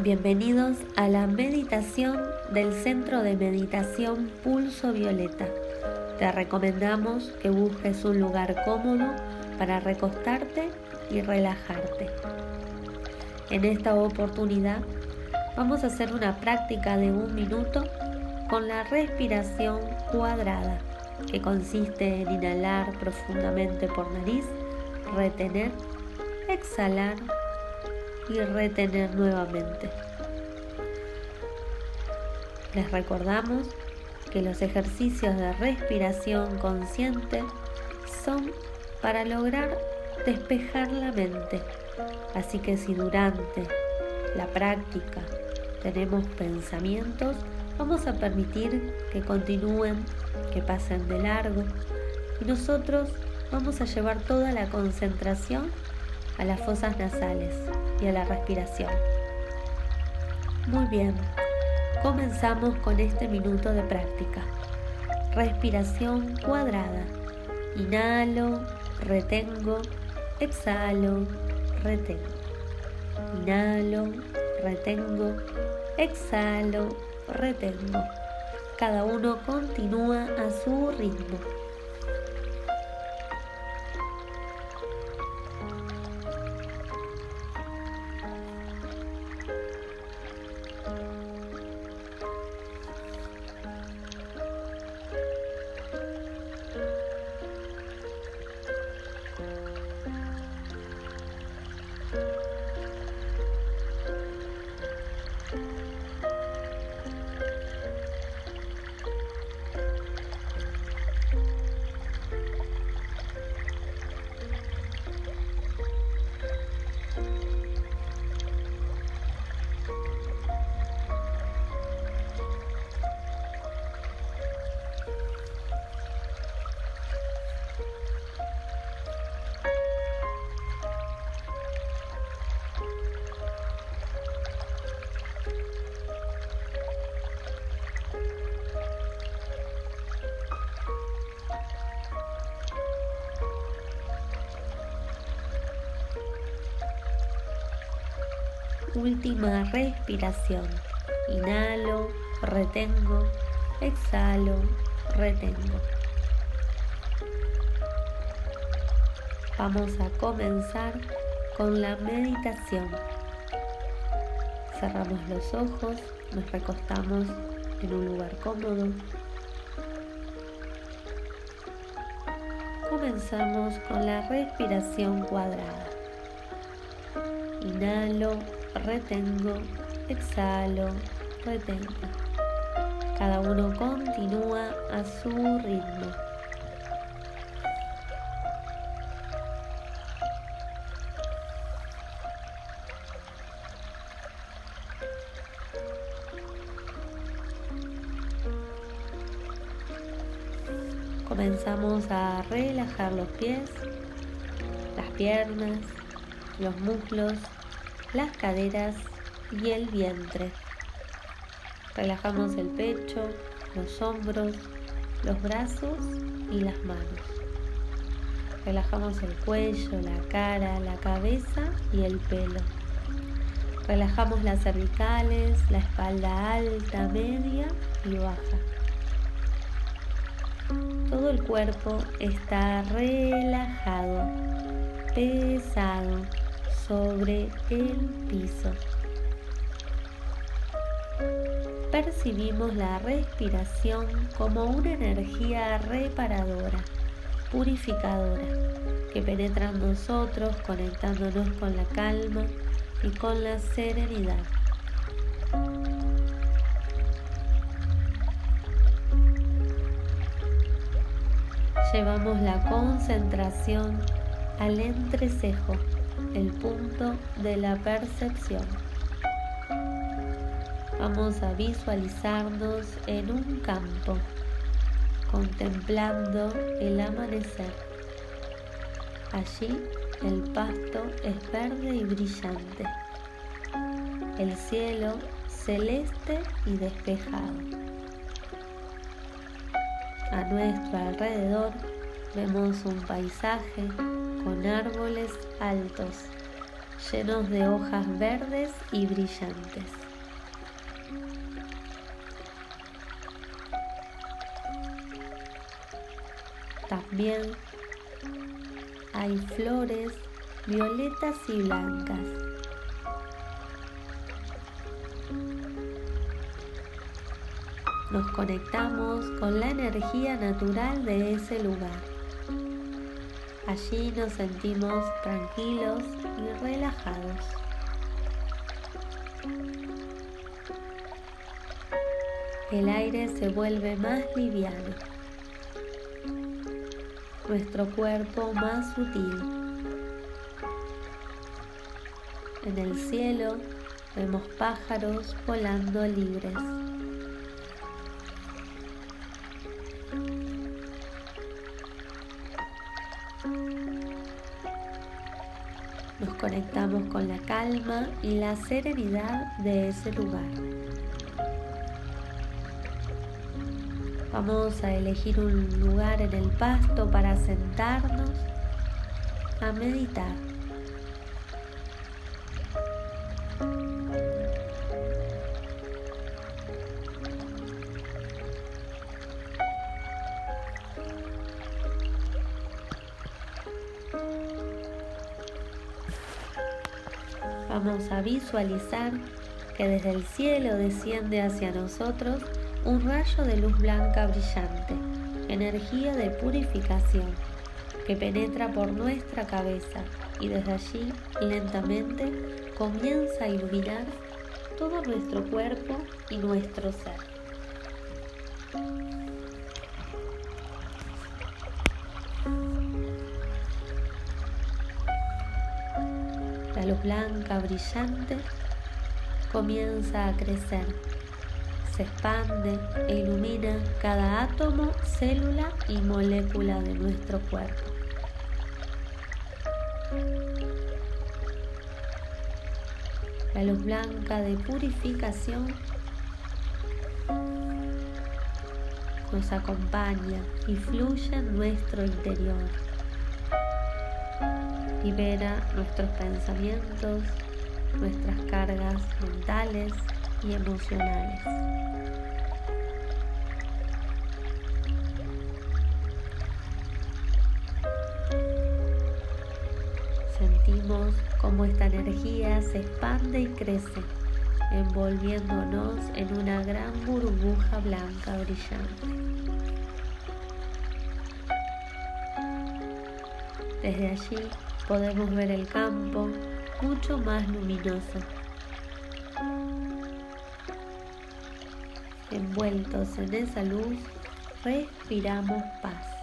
Bienvenidos a la meditación del Centro de Meditación Pulso Violeta. Te recomendamos que busques un lugar cómodo para recostarte y relajarte. En esta oportunidad vamos a hacer una práctica de un minuto con la respiración cuadrada, que consiste en inhalar profundamente por nariz, retener, exhalar y retener nuevamente. Les recordamos que los ejercicios de respiración consciente son para lograr despejar la mente. Así que si durante la práctica tenemos pensamientos, vamos a permitir que continúen, que pasen de largo y nosotros vamos a llevar toda la concentración a las fosas nasales y a la respiración. Muy bien, comenzamos con este minuto de práctica. Respiración cuadrada. Inhalo, retengo, exhalo, retengo. Inhalo, retengo, exhalo, retengo. Cada uno continúa a su ritmo. Última respiración. Inhalo, retengo, exhalo, retengo. Vamos a comenzar con la meditación. Cerramos los ojos, nos recostamos en un lugar cómodo. Comenzamos con la respiración cuadrada. Inhalo, retengo, exhalo, retengo. Cada uno continúa a su ritmo. Comenzamos a relajar los pies, las piernas, los muslos las caderas y el vientre. Relajamos el pecho, los hombros, los brazos y las manos. Relajamos el cuello, la cara, la cabeza y el pelo. Relajamos las cervicales, la espalda alta, media y baja. Todo el cuerpo está relajado, pesado sobre el piso. Percibimos la respiración como una energía reparadora, purificadora, que penetra en nosotros conectándonos con la calma y con la serenidad. Llevamos la concentración al entrecejo el punto de la percepción. Vamos a visualizarnos en un campo, contemplando el amanecer. Allí el pasto es verde y brillante, el cielo celeste y despejado. A nuestro alrededor vemos un paisaje con árboles altos, llenos de hojas verdes y brillantes. También hay flores violetas y blancas. Nos conectamos con la energía natural de ese lugar. Allí nos sentimos tranquilos y relajados. El aire se vuelve más liviano nuestro cuerpo más sutil. En el cielo vemos pájaros volando libres. Y la serenidad de ese lugar. Vamos a elegir un lugar en el pasto para sentarnos a meditar. Visualizar que desde el cielo desciende hacia nosotros un rayo de luz blanca brillante, energía de purificación, que penetra por nuestra cabeza y desde allí lentamente comienza a iluminar todo nuestro cuerpo y nuestro ser. Blanca brillante comienza a crecer se expande e ilumina cada átomo, célula y molécula de nuestro cuerpo. La luz blanca de purificación nos acompaña y fluye en nuestro interior. Libera nuestros pensamientos, nuestras cargas mentales y emocionales. Sentimos cómo esta energía se expande y crece, envolviéndonos en una gran burbuja blanca brillante. Desde allí podemos ver el campo mucho más luminoso Envueltos en esa luz, respiramos paz.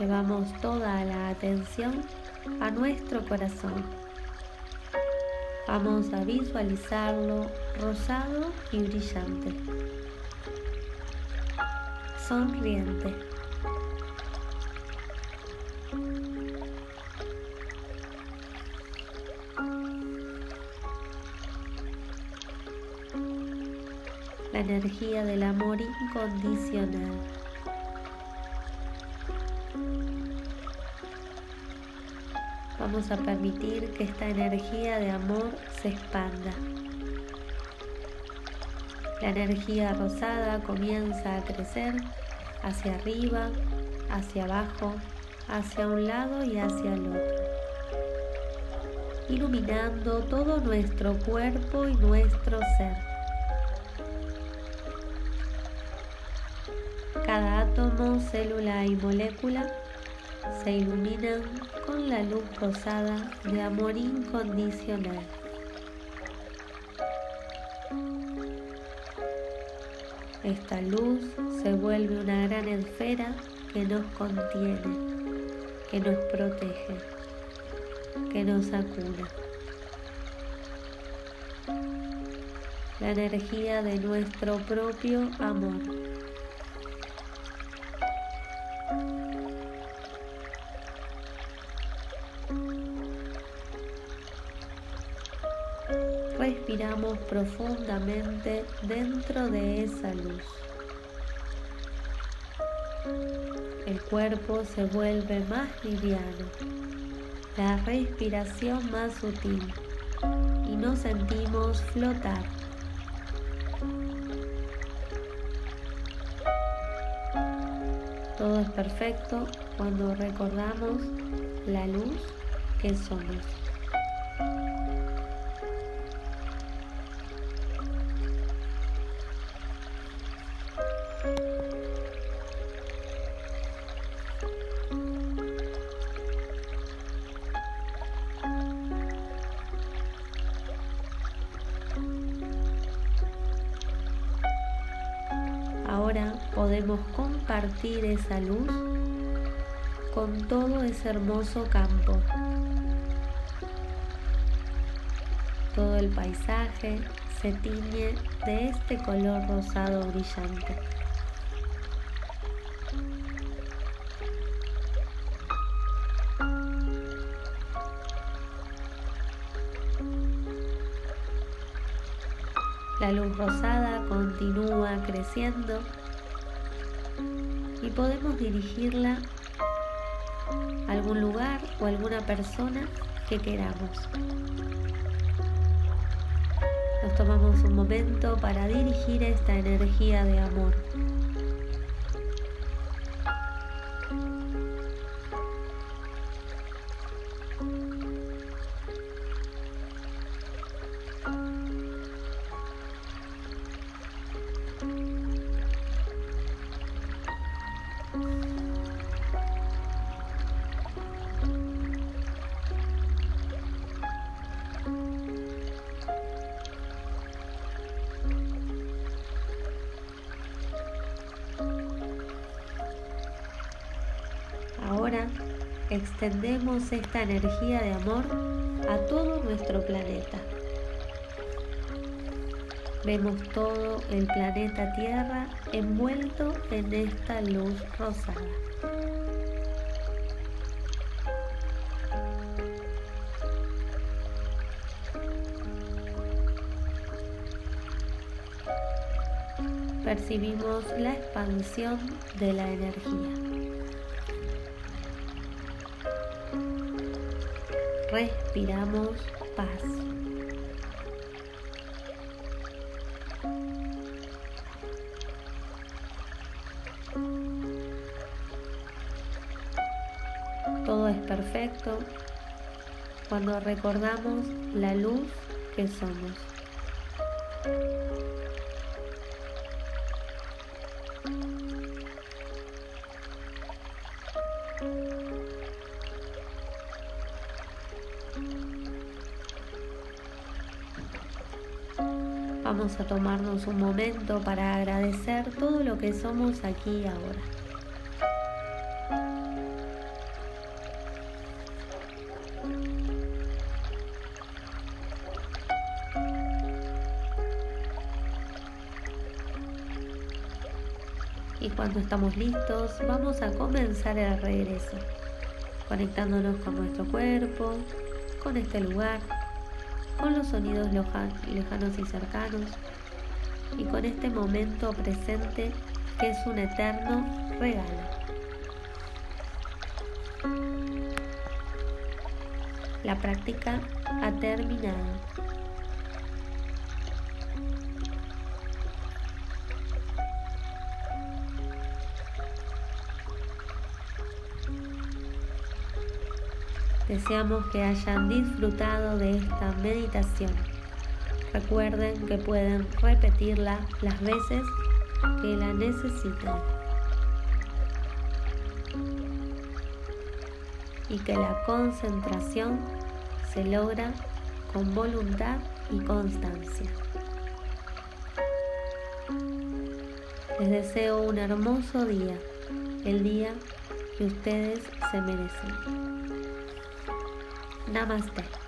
Llevamos toda la atención a nuestro corazón. Vamos a visualizarlo rosado y brillante, sonriente. La energía del amor incondicional. Vamos a permitir que esta energía de amor se expanda. La energía rosada comienza a crecer hacia arriba, hacia abajo, hacia un lado y hacia el otro, iluminando todo nuestro cuerpo y nuestro ser. Cada átomo, célula y molécula se iluminan con la luz rosada de amor incondicional. Esta luz se vuelve una gran esfera que nos contiene, que nos protege, que nos acuna. La energía de nuestro propio amor. Profundamente dentro de esa luz. El cuerpo se vuelve más liviano, la respiración más sutil y nos sentimos flotar. Todo es perfecto cuando recordamos la luz que somos. Podemos compartir esa luz con todo ese hermoso campo. Todo el paisaje se tiñe de este color rosado brillante. La luz rosada continúa creciendo y podemos dirigirla a algún lugar o alguna persona que queramos. Nos tomamos un momento para dirigir esta energía de amor. Extendemos esta energía de amor a todo nuestro planeta. Vemos todo el planeta Tierra envuelto en esta luz rosada. Percibimos la expansión de la energía. Respiramos paz. Todo es perfecto cuando recordamos la luz que somos. A tomarnos un momento para agradecer todo lo que somos aquí y ahora. Y cuando estamos listos, vamos a comenzar el regreso, conectándonos con nuestro cuerpo, con este lugar con los sonidos lejanos y cercanos y con este momento presente que es un eterno regalo. La práctica ha terminado. Deseamos que hayan disfrutado de esta meditación. Recuerden que pueden repetirla las veces que la necesiten. Y que la concentración se logra con voluntad y constancia. Les deseo un hermoso día, el día que ustedes se merecen. Namaste.